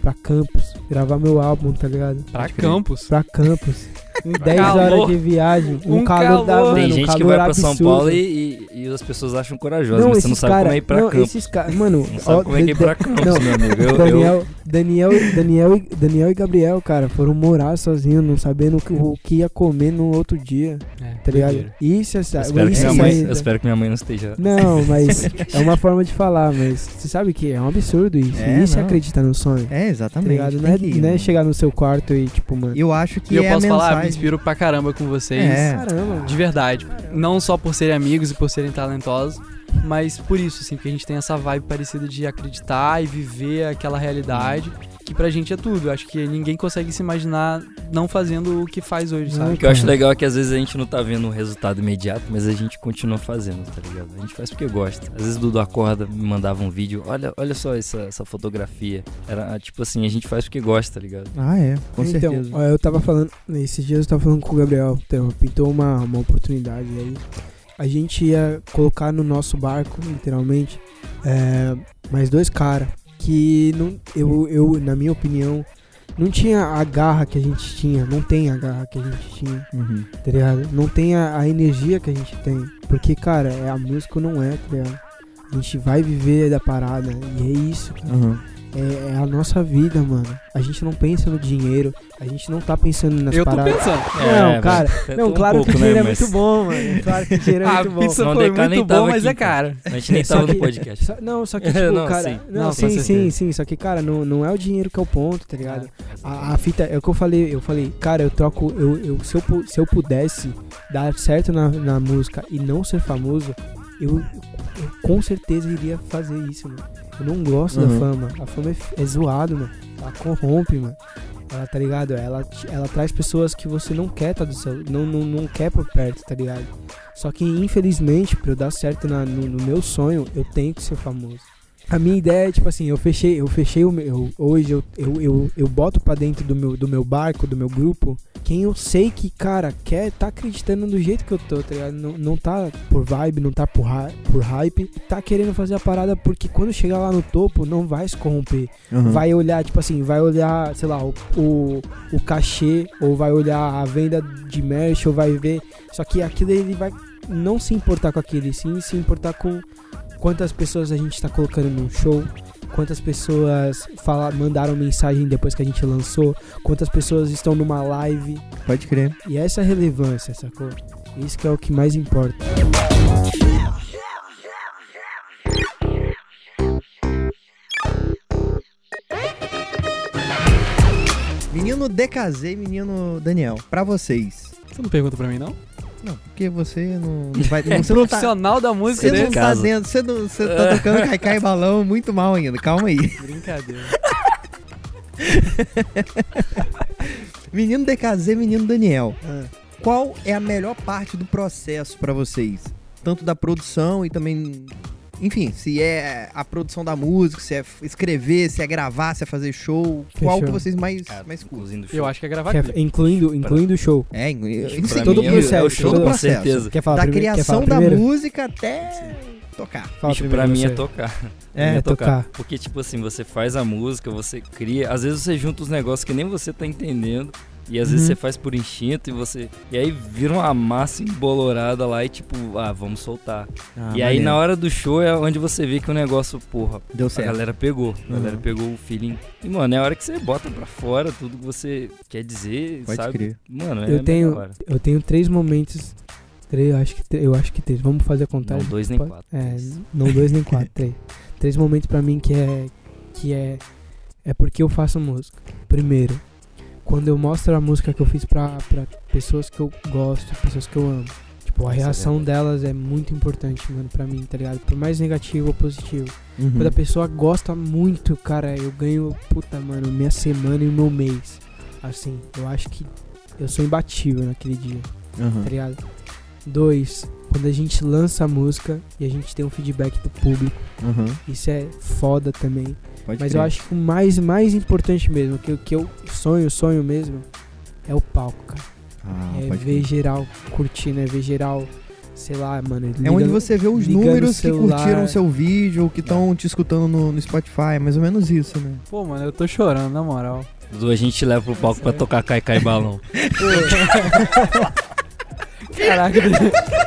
Pra campus, gravar meu álbum, tá ligado? Pra campus. Pra campus. Em 10 calor. horas de viagem. Um, Um calor, da calor. mano, Tem um gente que vai pra São. Paulo e, e- e as pessoas acham corajosas, mas você não esses sabe cara- como é ir pra não, campo. esses caras, mano, Não sabe ó, como é que é ir da- pra Campos, não, meu amigo. Eu, eu, Daniel, Daniel, Daniel, e- Daniel e Gabriel, cara, foram morar sozinhos, não sabendo o que, o que ia comer no outro dia, É, tá ligado? Isso é eu espero, que isso é minha mãe, saída. eu espero que minha mãe não esteja. Não, mas é uma forma de falar, mas você sabe que é um absurdo isso. É, isso é não. acreditar no sonho, É, tá exatamente. ligado? Não é, que ir, não é chegar no seu quarto e, tipo, mano, Eu acho que E eu é posso falar, me inspiro pra caramba com vocês. É. caramba. De verdade. Não só por serem amigos e por serem talentosos, mas por isso, assim, porque a gente tem essa vibe parecida de acreditar e viver aquela realidade. Que pra gente é tudo. Acho que ninguém consegue se imaginar não fazendo o que faz hoje, sabe? O que eu acho legal é que às vezes a gente não tá vendo um resultado imediato, mas a gente continua fazendo, tá ligado? A gente faz porque gosta. Às vezes o Dudu acorda, me mandava um vídeo, olha, olha só essa, essa fotografia. Era tipo assim, a gente faz porque gosta, tá ligado? Ah, é, com então, certeza. ó, eu tava falando, esses dias eu tava falando com o Gabriel, então, pintou uma, uma oportunidade aí. A gente ia colocar no nosso barco, literalmente, é, mais dois caras que não, eu, eu, na minha opinião, não tinha a garra que a gente tinha, não tem a garra que a gente tinha, Uhum. tá ligado? Não tem a, a energia que a gente tem. Porque, cara, é, a música não é, tá ligado? A gente vai viver da parada, e é isso, cara. Uhum. É, é a nossa vida, mano. A gente não pensa no dinheiro, a gente não tá pensando nas Eu tô paradas. pensando. Não, É, cara, mas- não, um claro pouco, que o dinheiro né, é mas- muito bom, mano. Claro que o dinheiro é A muito bom. pizza Não, foi muito bom, mas aqui, é cara. A gente nem Só tava que- no podcast. Só- não, só que, tipo, Não, cara. sim. Não, Não, sim, sim, certeza. sim. Só que, cara, não, não é o dinheiro que é o ponto, tá ligado? A, a fita, é o que eu falei, eu falei, cara, eu troco, eu, eu, se, eu, se eu pudesse dar certo na, na música e não ser famoso, eu, eu com certeza iria fazer isso, mano. Eu não gosto Uhum. da fama. A fama é, é zoado, mano. Ela corrompe, mano. Ela, tá ligado? Ela, ela traz pessoas que você não quer tá do seu. Não, não, não quer por perto, tá ligado? Só que, infelizmente, pra eu dar certo na- no, no meu sonho, eu tenho que ser famoso. A minha ideia é, tipo assim, eu fechei, eu fechei o meu. Hoje eu, eu, eu, eu boto pra dentro do meu, do meu barco, do meu grupo, quem eu sei que, cara, quer tá acreditando do jeito que eu tô, tá ligado? Não, não tá por vibe, não tá por, por hype, tá querendo fazer a parada porque quando chegar lá no topo, não vai se corromper. Uhum. Vai olhar, tipo assim, vai olhar, sei lá, o, o, o cachê, ou vai olhar a venda de merch, ou vai ver. Só que aquilo ele vai não se importar com aquilo, e sim se importar com quantas pessoas a gente tá colocando num show, quantas pessoas fala, mandaram mensagem depois que a gente lançou, quantas pessoas estão numa live. Pode crer. E essa é a relevância, sacou? Isso que é o que mais importa. Menino DKZ e menino Daniel, pra vocês. Você não pergunta pra mim, não? Não, porque você não, não vai. Você não tá, Profissional da música você não tá Casa. dentro. Você, não, você tá tocando caicai e balão muito mal ainda. Calma aí. Brincadeira. Menino DKZ menino Daniel. Ah. Qual é a melhor parte do processo pra vocês? Tanto da produção e também. Enfim, se é a produção da música, se é escrever, se é gravar, se é fazer show. Qual que vocês mais, Cara, mais curtem? Eu acho que é gravar Que é- incluindo, incluindo o show. É, enfim, todo mim, o processo, é o show, todo com processo. certeza. Quer falar da prime- quer criação falar da primeiro? música até tocar. Fala Bicho, pra mim é você. tocar. É, É tocar. Porque, tipo assim, você faz a música, você cria. Às vezes você junta os negócios que nem você tá entendendo. E às vezes Uhum. você faz por instinto e você. E aí vira uma massa embolorada lá e tipo, ah, vamos soltar. e aí na hora do show é onde você vê que o negócio, porra, Deu a certo. galera pegou. A Uhum. galera pegou o feeling. E, mano, é a hora que você bota pra fora tudo que você quer dizer, Pode sabe? crer. Mano, é Eu a tenho- hora. Eu tenho três momentos. Três, eu acho que, eu acho que três. Vamos fazer a Não contagem. dois nem Pode- quatro. É, não dois nem quatro, três. Três momentos pra mim que é. Que é. É porque eu faço música. Primeiro, quando eu mostro a música que eu fiz pra, pra pessoas que eu gosto, pessoas que eu amo. Tipo, a é reação verdade. delas é muito importante, mano, pra mim, tá ligado? Por mais negativo ou positivo. Uhum. Quando a pessoa gosta muito, cara, eu ganho, puta, mano, minha semana e meu mês. Assim, eu acho que eu sou imbatível naquele dia, Uhum. tá ligado? Dois, quando a gente lança a música e a gente tem um feedback do público, Uhum. isso é foda também. Pode Mas crer. eu acho que o mais, mais importante mesmo, que, o que eu sonho, sonho mesmo, é o palco, cara. Ah, é ver crer. geral curtindo, é ver geral, sei lá, mano. É onde você vê os números que curtiram o seu vídeo ou que estão te escutando no, no Spotify. É mais ou menos isso, né? Pô, mano, eu tô chorando, na moral. Dudu, a gente leva pro palco pra tocar Cai Cai Balão. Caraca,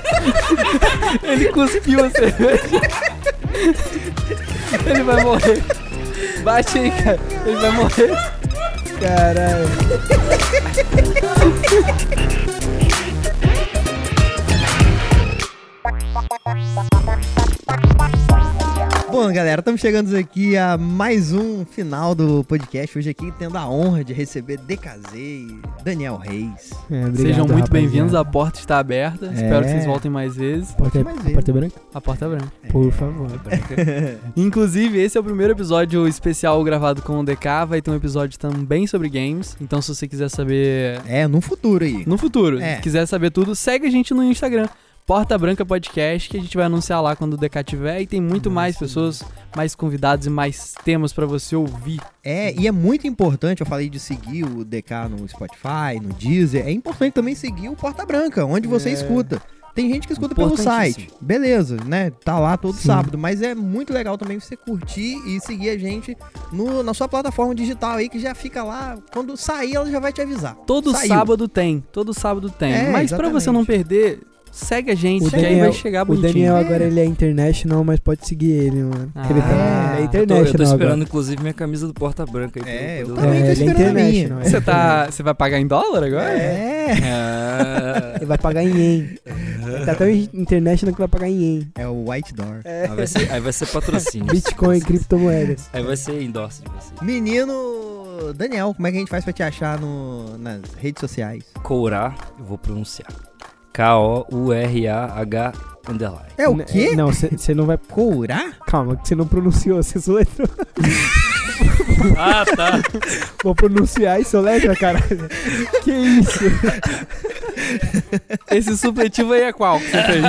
ele cuspiu a cerveja. Ele vai morrer. Bate aí, cara. Ele vai morrer. Caralho. Bom, galera, estamos chegando aqui a mais um final do podcast. Hoje aqui tendo a honra de receber DKZ e Daniel Reis. É, obrigado, Sejam muito rapaziada. bem-vindos, a porta está aberta. Espero que É. vocês voltem mais vezes. Porta, mais a porta é branca? A porta é branca. Por favor. Inclusive, esse é o primeiro episódio especial gravado com o DK. Vai ter um episódio também sobre games. Então, se você quiser saber É, no futuro aí. no futuro, É. se quiser saber tudo, segue a gente no Instagram. Porta Branca Podcast, que a gente vai anunciar lá quando o DK tiver. E tem muito mais pessoas, mais convidados e mais temas pra você ouvir. É, e é muito importante, eu falei de seguir o DK no Spotify, no Deezer, é importante também seguir o Porta Branca, onde você É. escuta. Tem gente que escuta pelo site, beleza, né? Tá lá todo Sim. sábado, mas é muito legal também você curtir e seguir a gente no, na sua plataforma digital aí, que já fica lá, quando sair ela já vai te avisar. Todo Saiu. sábado tem, todo sábado tem. É, Mas pra você não perder, segue a gente, O que aí Daniel- vai chegar O bonitinho. Daniel É. agora ele é international, mas pode seguir ele, mano. Ah. ele, tá, ele é tô- Eu tô, eu tô international esperando, agora. inclusive, minha camisa do Porta Branca aí. pra É, eu também É, tô é esperando a minha. international. Você tá. Você vai pagar em dólar agora? É, usar. Ele vai pagar em yen. Ele tá tão international que vai pagar em yen. é o White Door. É, aí, vai ser, aí vai ser patrocínio. Bitcoin, criptomoedas. Aí vai ser endorse de você. Menino Daniel, como é que a gente faz pra te achar no, nas redes sociais? Courá, eu vou pronunciar. K-O-U-R-A-H underline. É o N- quê? Não, você não vai. Courá? Calma, que você não pronunciou, você soletrou. Ah, tá. Vou pronunciar e soletra, caralho. Que isso? Esse supletivo aí é qual que você fez?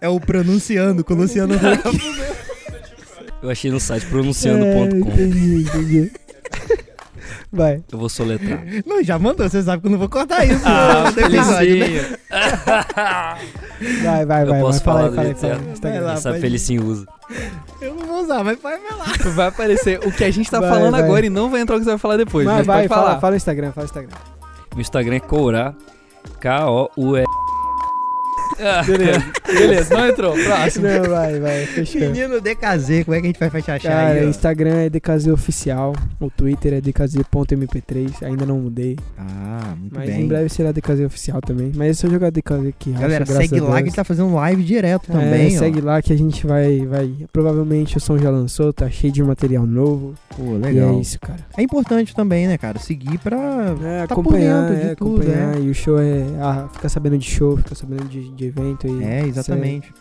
É o pronunciando, com o Luciano. Eu achei no site É, pronunciando.com. entendi, entendi. Vai. Eu vou soletrar. Não, já mandou, você sabe que eu não vou cortar isso Ah, no episódio, né? Felicinho. Vai, vai, Eu vai. posso vai. Fala falar fala aí, do fala aí. Vai lá. Essa ir. Felicinho usa. Eu não vou usar, mas vai vai lá. Vai aparecer o que a gente tá Vai, falando vai. agora e não vai entrar o que você vai falar depois. Vai, mas vai, pode falar. fala, fala o Instagram, fala o Instagram. Meu Instagram é Courá. K-O-U-R. Beleza, beleza, não entrou. Próximo. Não, vai, vai, fechou. Menino DKZ, como é que a gente vai te achar Cara, aí? ó? Instagram é DKZ Oficial, o Twitter é DKZ.mp3, ainda não mudei. Ah, muito Mas bem. em breve será DKZ Oficial também. Mas é só jogar DKZ aqui, Galera, segue lá que a gente tá fazendo live direto também, é, ó. segue lá que a gente vai, vai. Provavelmente o som já lançou, tá cheio de material novo. Pô, E legal. é isso, cara. É importante também, né, cara? Seguir pra... É, Tá por acompanhar, dentro de é, tudo, acompanhar. E o show é. Ah, fica sabendo de show, fica sabendo de, de evento. E É, exatamente.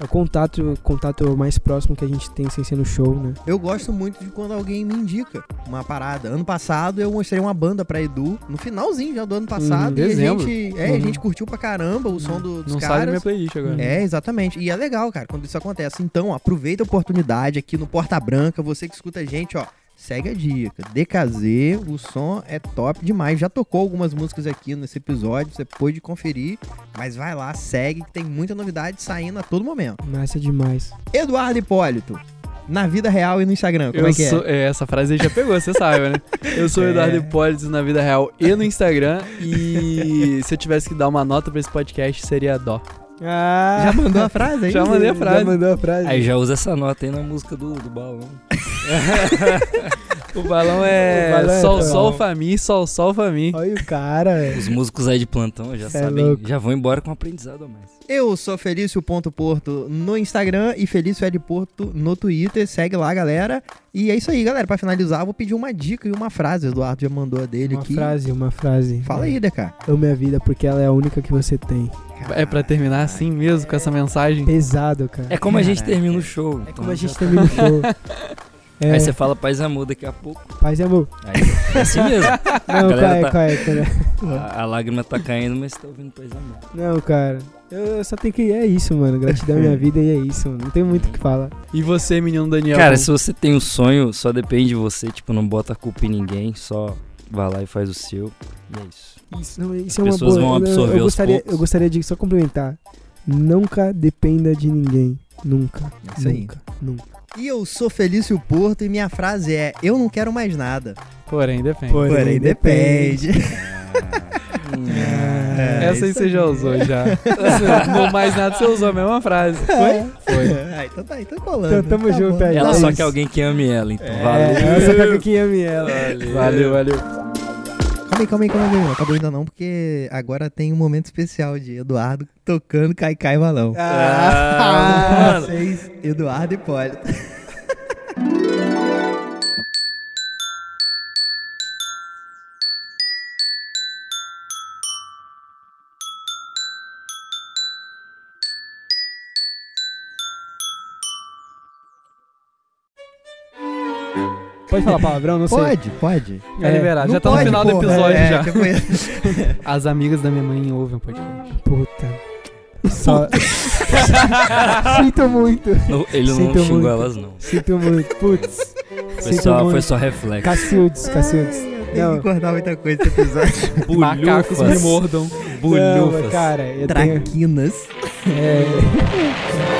É o contato, contato mais próximo que a gente tem sem ser no show, né? Eu gosto muito de quando alguém me indica uma parada. Ano passado eu mostrei uma banda pra Edu, no finalzinho já do ano passado. Uhum, e a gente, é, a Uhum. gente curtiu pra caramba o som do- dos Não sai da caras. minha playlist agora. É, exatamente. E é legal, cara, quando isso acontece. Então, aproveita a oportunidade aqui no Porta Branca, você que escuta a gente, ó. Segue a dica. DKZ, o som é top demais. Já tocou algumas músicas aqui nesse episódio, você pôde conferir. Mas vai lá, segue, que tem muita novidade saindo a todo momento. Massa demais. Eduardo Hipólito, na vida real e no Instagram, como Eu é que sou, é? é, essa frase aí já pegou, você sabe, né? Eu sou o É. Eduardo Hipólito na vida real e no Instagram. E se eu tivesse que dar uma nota pra esse podcast, seria dó. Ah, Já mandou a frase aí? Já mandei a frase. Já mandou a frase. Aí já usa essa nota aí na música do, do balão. O balão é, O balão é sol, sol, fami, sol, sol, fami. Olha o cara, velho. Os músicos aí de plantão já é sabem, louco. já vão embora com aprendizado a mais. Eu sou Felício.porto no Instagram e Felício L. Porto no Twitter. Segue lá, galera. E é isso aí, galera. Pra finalizar, eu vou pedir uma dica e uma frase. O Eduardo já mandou a dele Uma aqui. frase, uma frase. Fala aí, DK. Ame a vida porque ela é a única que você tem. É pra terminar assim mesmo, com essa mensagem. Pesado, cara. É como a gente Caraca. termina o show. É então como a gente termina o show. É, Aí você fala paz e amor daqui a pouco. paz e amor. Aí, é assim mesmo. Não, cara, tá- cara, cara. A, a lágrima tá caindo, mas você tá ouvindo paz e amor. Não, cara. Eu só tenho que. É isso, mano. Gratidão é minha vida e é isso, mano. Não tem muito o que falar. E você, menino Daniel? Cara, se você tem um sonho, só depende de você. Tipo, não bota a culpa em ninguém, só vai lá e faz o seu. E é isso. Isso, não, isso é uma pessoas boa. vão eu- absorver eu, aos gostaria, poucos. eu gostaria de só complementar. Nunca dependa de ninguém. Nunca. É nunca. Nunca. E eu sou Felício Porto e minha frase é: Eu não quero mais nada. Porém, depende. Porém, depende. É, Essa aí você já usou já. Não mais nada você usou a mesma frase. Foi? Foi. Ah, então tá, então colando. Então tamo Tá junto bom. aí. Ela É só isso. quer alguém que ame ela, então É, valeu. eu só quero que ame ela. Valeu, valeu. Calma aí, calma aí, calma aí. Não acabou ainda não, porque agora tem um momento especial de Eduardo tocando Cai Cai Balão. Ah. Vocês, Eduardo Hipólito. Pode falar palavrão? Não sei. Pode, pode. É, liberado. Não Já tá no pode, final do episódio é, já. isso. As amigas da minha mãe ouvem o podcast. Puta. Só... Sinto muito. Não, ele não Sinto xingou muito. elas, não. Sinto muito. Putz. Foi só, muito. foi só reflexo. Cacildes, Cacildes. Tem Não. que cortar muita coisa esse episódio. Macacos me Bulhufas. mordam. Não, Bulhufas. cara, eu tenho... Traquinas. É...